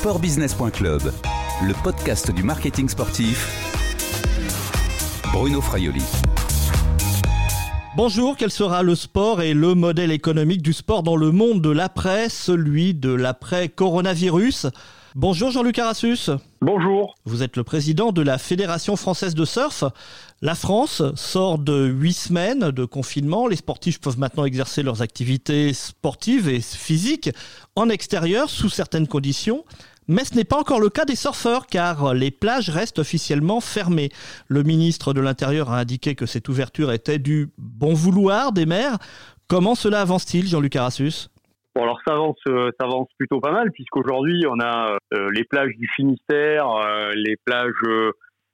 Sportbusiness.club, le podcast du marketing sportif. Bruno Fraioli. Bonjour, quel sera le sport et le modèle économique du sport dans le monde de l'après, celui de l'après-coronavirus Bonjour Jean-Luc Arassus. Bonjour. Vous êtes le président de la Fédération française de surf. La France sort de huit semaines de confinement. Les sportifs peuvent maintenant exercer leurs activités sportives et physiques en extérieur sous certaines conditions. Mais ce n'est pas encore le cas des surfeurs car les plages restent officiellement fermées. Le ministre de l'Intérieur a indiqué que cette ouverture était du bon vouloir des maires. Comment cela avance-t-il, Jean-Luc Arassus? Bon, alors ça avance, euh, ça avance plutôt pas mal puisqu'aujourd'hui on a euh, les plages du Finistère, euh, les plages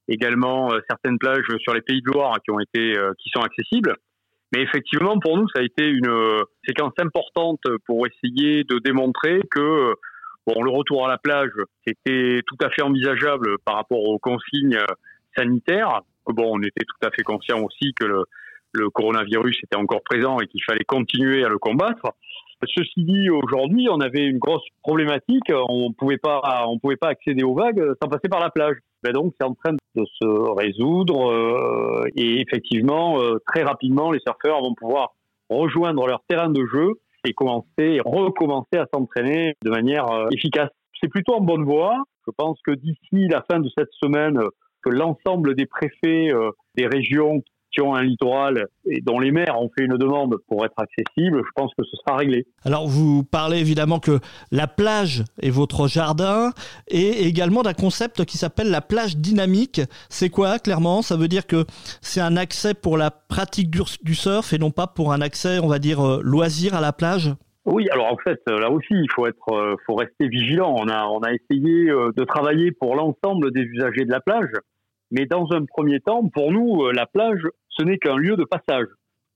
également certaines plages sur les Pays de Loire qui ont été, qui sont accessibles. Mais effectivement, pour nous, ça a été une séquence importante pour essayer de démontrer que bon, le retour à la plage, c'était tout à fait envisageable par rapport aux consignes sanitaires. Bon, on était tout à fait conscient aussi que le, le coronavirus était encore présent et qu'il fallait continuer à le combattre. Ceci dit, aujourd'hui, on avait une grosse problématique. On pouvait pas, on pouvait pas accéder aux vagues sans passer par la plage. Ben donc, c'est en train de se résoudre euh, et effectivement, euh, très rapidement, les surfeurs vont pouvoir rejoindre leur terrain de jeu et commencer, recommencer à s'entraîner de manière euh, efficace. C'est plutôt en bonne voie. Je pense que d'ici la fin de cette semaine, que l'ensemble des préfets des régions ont un littoral et dont les maires ont fait une demande pour être accessible, je pense que ce sera réglé. Alors vous parlez évidemment que la plage est votre jardin et également d'un concept qui s'appelle la plage dynamique. C'est quoi clairement? Ça veut dire que c'est un accès pour la pratique du surf et non pas pour un accès, on va dire, euh, loisir à la plage? Oui, alors en fait, là aussi, il faut être, euh, faut rester vigilant. On a, on a essayé euh, de travailler pour l'ensemble des usagers de la plage, mais dans un premier temps, pour nous, la plage, ce n'est qu'un lieu de passage.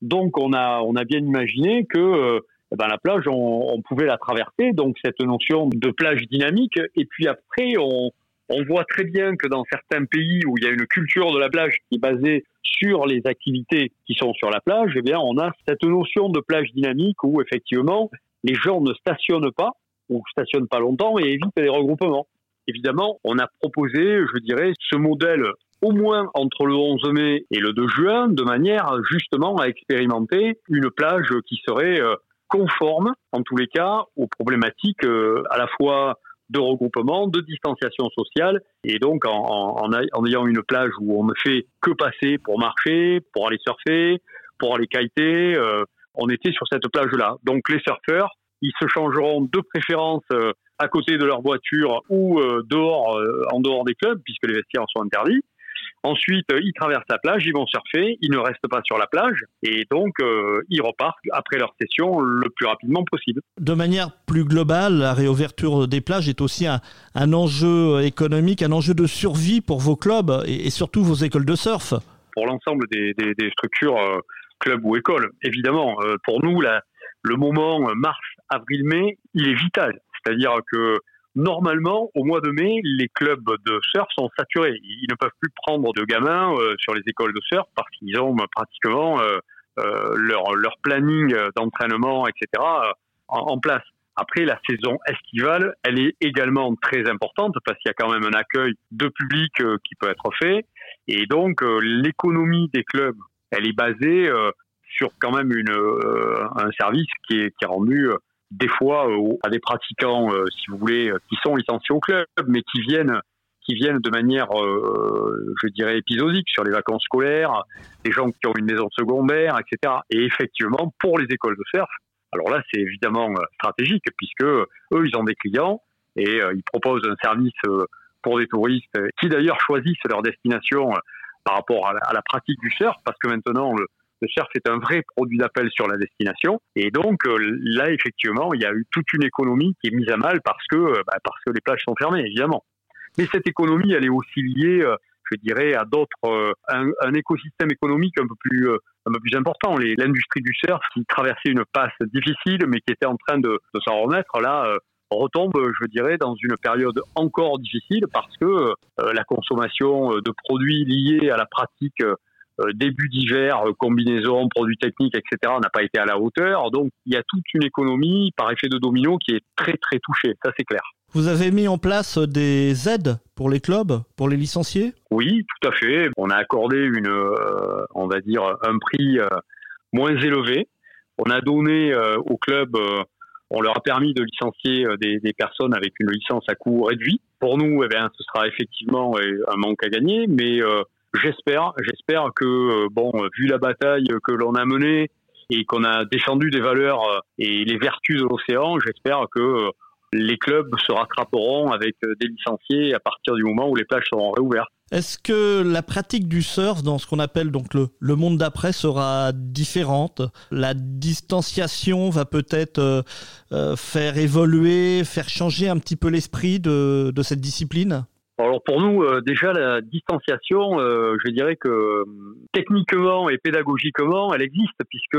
Donc on a, bien imaginé que euh, ben, la plage, on, pouvait la traverser, donc cette notion de plage dynamique. Et puis après, on, on voit très bien que dans certains pays où il y a une culture de la plage qui est basée sur les activités qui sont sur la plage, eh bien, on a cette notion de plage dynamique où effectivement les gens ne stationnent pas ou stationnent pas longtemps et évitent les regroupements. Évidemment, on a proposé, je dirais, ce modèle au moins entre le 11 mai et le 2 juin, de manière justement à expérimenter une plage qui serait euh, conforme, en tous les cas, aux problématiques euh, à la fois de regroupement, de distanciation sociale, et donc en, en, ayant une plage où on ne fait que passer pour marcher, pour aller surfer, pour aller kiter, euh, on était sur cette plage-là. Donc les surfeurs, ils se changeront de préférence à côté de leur voiture ou dehors, en dehors des clubs, puisque les vestiaires sont interdits. Ensuite, euh, ils traversent la plage, ils vont surfer, ils ne restent pas sur la plage et donc euh, ils repartent après leur session le plus rapidement possible. De manière plus globale, la réouverture des plages est aussi un, enjeu économique, un enjeu de survie pour vos clubs et, surtout vos écoles de surf. Pour l'ensemble des, structures, euh, clubs ou écoles, évidemment, pour nous, le moment mars, avril, mai, il est vital. C'est-à-dire que normalement, au mois de mai, les clubs de surf sont saturés. Ils ne peuvent plus prendre de gamins euh, sur les écoles de surf parce qu'ils ont pratiquement euh, euh, leur, leur planning d'entraînement, etc., en, place. Après, la saison estivale, elle est également très importante parce qu'il y a quand même un accueil de public qui peut être fait. Et donc, l'économie des clubs, elle est basée sur quand même une, un service qui est, qui est rendu des fois euh, à des pratiquants, euh, si vous voulez, euh, qui sont licenciés au club, mais qui viennent qui viennent de manière, je dirais, épisodique sur les vacances scolaires, des gens qui ont une maison secondaire, etc. Et effectivement, pour les écoles de surf, alors là, c'est évidemment stratégique puisque eux, ils ont des clients et ils proposent un service pour des touristes qui d'ailleurs choisissent leur destination par rapport à la, pratique du surf parce que maintenant le surf est un vrai produit d'appel sur la destination. Et donc euh, là, effectivement, il y a eu toute une économie qui est mise à mal parce que, euh, bah, parce que les plages sont fermées, évidemment. Mais cette économie, elle est aussi liée, euh, je dirais, à d'autres, un, écosystème économique un peu plus, un peu plus important. L'industrie du surf, qui traversait une passe difficile, mais qui était en train de, de s'en remettre, là, retombe, je dirais, dans une période encore difficile parce que la consommation de produits liés à la pratique début d'hiver, euh, combinaison, produits techniques, etc., n'a pas été à la hauteur. Donc, il y a toute une économie par effet de domino qui est très, très touchée. Ça, c'est clair. Vous avez mis en place des aides pour les clubs, pour les licenciés? Oui, tout à fait. On a accordé une, euh, on va dire, un prix euh, moins élevé. On a donné euh, aux clubs, on leur a permis de licencier des, des, personnes avec une licence à coût réduit. Pour nous, eh bien, ce sera effectivement un manque à gagner, mais j'espère, j'espère que, bon, vu la bataille que l'on a menée et qu'on a défendu des valeurs et les vertus de l'océan, j'espère que les clubs se rattraperont avec euh, des licenciés à partir du moment où les plages seront réouvertes. Est-ce que la pratique du surf dans ce qu'on appelle donc le, le monde d'après sera différente? La distanciation va peut-être euh, euh, faire évoluer, faire changer un petit peu l'esprit de, de, cette discipline? Alors pour nous, déjà la distanciation, je dirais que techniquement et pédagogiquement, elle existe puisque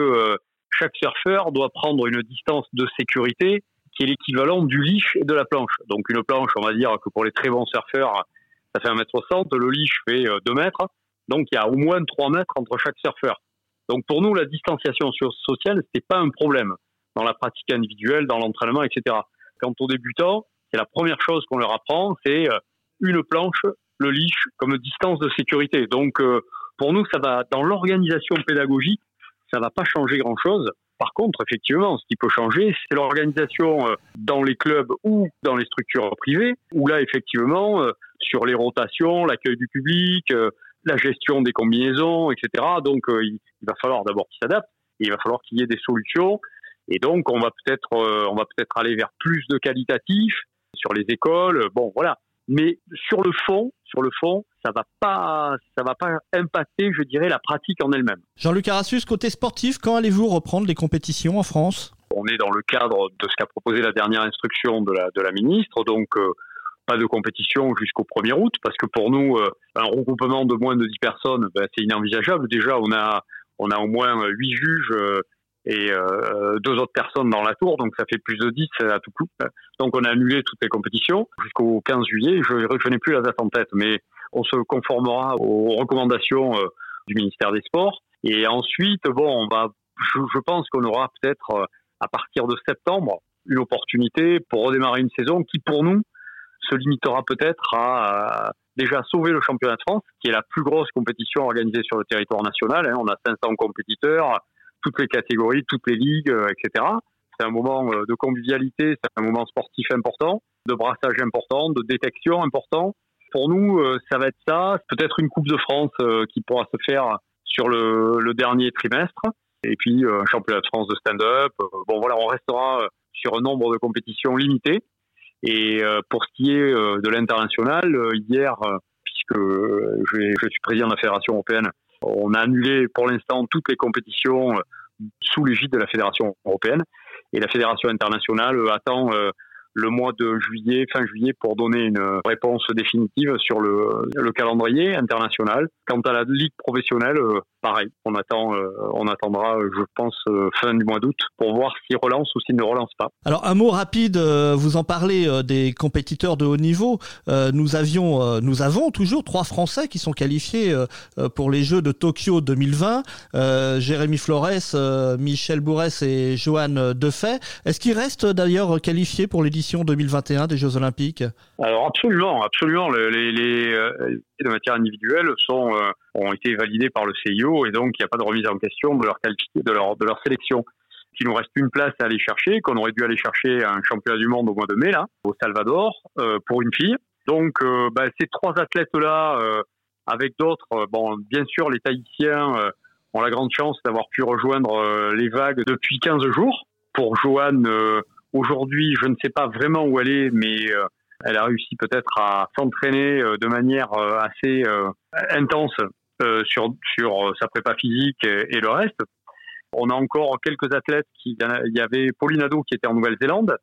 chaque surfeur doit prendre une distance de sécurité qui est l'équivalent du leash et de la planche. Donc une planche, on va dire que pour les très bons surfeurs, ça fait 1m60, le leash fait 2 euh, mètres, donc il y a au moins 3 mètres entre chaque surfeur. Donc pour nous, la distanciation sociale, c'est pas un problème dans la pratique individuelle, dans l'entraînement, etc. Quant aux débutants, c'est la première chose qu'on leur apprend, c'est euh, une planche, le leash comme distance de sécurité. Donc euh, pour nous, ça va dans l'organisation pédagogique, ça va pas changer grand-chose. Par contre, effectivement, ce qui peut changer, c'est l'organisation euh, dans les clubs ou dans les structures privées, où là, effectivement, euh, sur les rotations, l'accueil du public, la gestion des combinaisons, etc. Donc, il va falloir d'abord qu'ils s'adaptent, et il va falloir qu'il y ait des solutions. Et donc, on va peut-être, on va peut-être aller vers plus de qualitatif sur les écoles. Bon, voilà. Mais sur le fond, sur le fond, ça va pas, ça va pas impacter, je dirais, la pratique en elle-même. Jean-Luc Arassus, côté sportif, quand allez-vous reprendre les compétitions en France? On est dans le cadre de ce qu'a proposé la dernière instruction de la, de la ministre, donc euh, pas de compétition jusqu'au 1er août, parce que pour nous, euh, un regroupement de moins de 10 personnes, ben, c'est inenvisageable. Déjà, on a, on a au moins 8 juges. Euh, et euh, deux autres personnes dans la tour, donc ça fait plus de 10 à tout coup. Donc on a annulé toutes les compétitions jusqu'au 15 juillet. Je, je n'ai plus la date en tête, mais on se conformera aux recommandations euh, du ministère des Sports. Et ensuite, bon, on va, je, je pense qu'on aura peut-être euh, à partir de septembre une opportunité pour redémarrer une saison qui, pour nous, se limitera peut-être à déjà sauver le championnat de France, qui est la plus grosse compétition organisée sur le territoire national. Hein. On a 500 compétiteurs, toutes les catégories, toutes les ligues, euh, etc. C'est un moment euh, de convivialité, c'est un moment sportif important, de brassage important, de détection important. Pour nous, euh, ça va être ça. Peut-être une Coupe de France qui pourra se faire sur le, dernier trimestre. Et puis un championnat de France de stand-up. Bon voilà, on restera sur un nombre de compétitions limité. Et pour ce qui est de l'international, hier, puisque je suis président de la Fédération européenne on a annulé pour l'instant toutes les compétitions euh, sous l'égide de la Fédération européenne. Et la Fédération internationale euh, attend euh, le mois de juillet, fin juillet, pour donner une réponse définitive sur le, le calendrier international. Quant à la ligue professionnelle, euh, pareil, on attend, euh, on attendra, je pense, euh, fin du mois d'août pour voir s'il relance ou s'il ne relance pas. Alors un mot rapide, vous en parlez des compétiteurs de haut niveau. nous avions, nous avons toujours trois Français qui sont qualifiés pour les Jeux de Tokyo 2020. Jérémy Flores, Michel Bourrès et Johan Defay. Est-ce qu'ils restent d'ailleurs qualifiés pour l'édition 2021 des Jeux Olympiques Alors absolument, absolument. Les, les, euh, de matière individuelle sont, euh, ont été validés par le CIO et donc il n'y a pas de remise en question de leur, de leur, de leur sélection. Il nous reste une place à aller chercher, qu'on aurait dû aller chercher à un championnat du monde au mois de mai, là, au Salvador, euh, pour une fille. Donc bah, ces trois athlètes-là, avec d'autres, bon, bien sûr, les Tahitiens ont la grande chance d'avoir pu rejoindre les vagues depuis 15 jours. Pour Joanne, Aujourd'hui, je ne sais pas vraiment où elle est, mais euh, elle a réussi peut-être à s'entraîner euh, de manière euh, assez intense sur, sa prépa physique et, le reste. On a encore quelques athlètes qui, il y avait Pauline Ado qui était en Nouvelle-Zélande,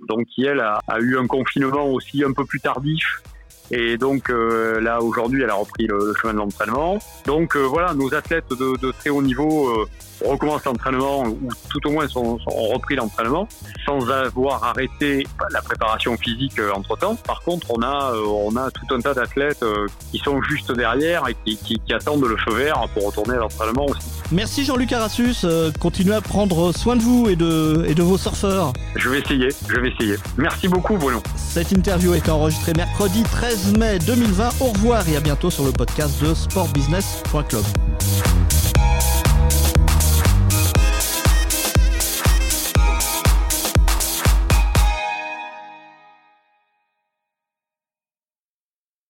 donc qui elle a, eu un confinement aussi un peu plus tardif et donc euh, là aujourd'hui, elle a repris le, chemin de l'entraînement. Donc euh, voilà, nos athlètes de, très haut niveau euh, recommencent l'entraînement ou tout au moins ont repris l'entraînement sans avoir arrêté la préparation physique entre temps. Par contre, on a on a tout un tas d'athlètes qui sont juste derrière et qui attendent le feu vert pour retourner à l'entraînement aussi. Merci Jean-Luc Arassus. Euh, continuez à prendre soin de vous et de, et de vos surfeurs. Je vais essayer, je vais essayer. Merci beaucoup Bruno. Cette interview est enregistrée mercredi 13 mai 2020. Au revoir et à bientôt sur le podcast de sportbusiness.club.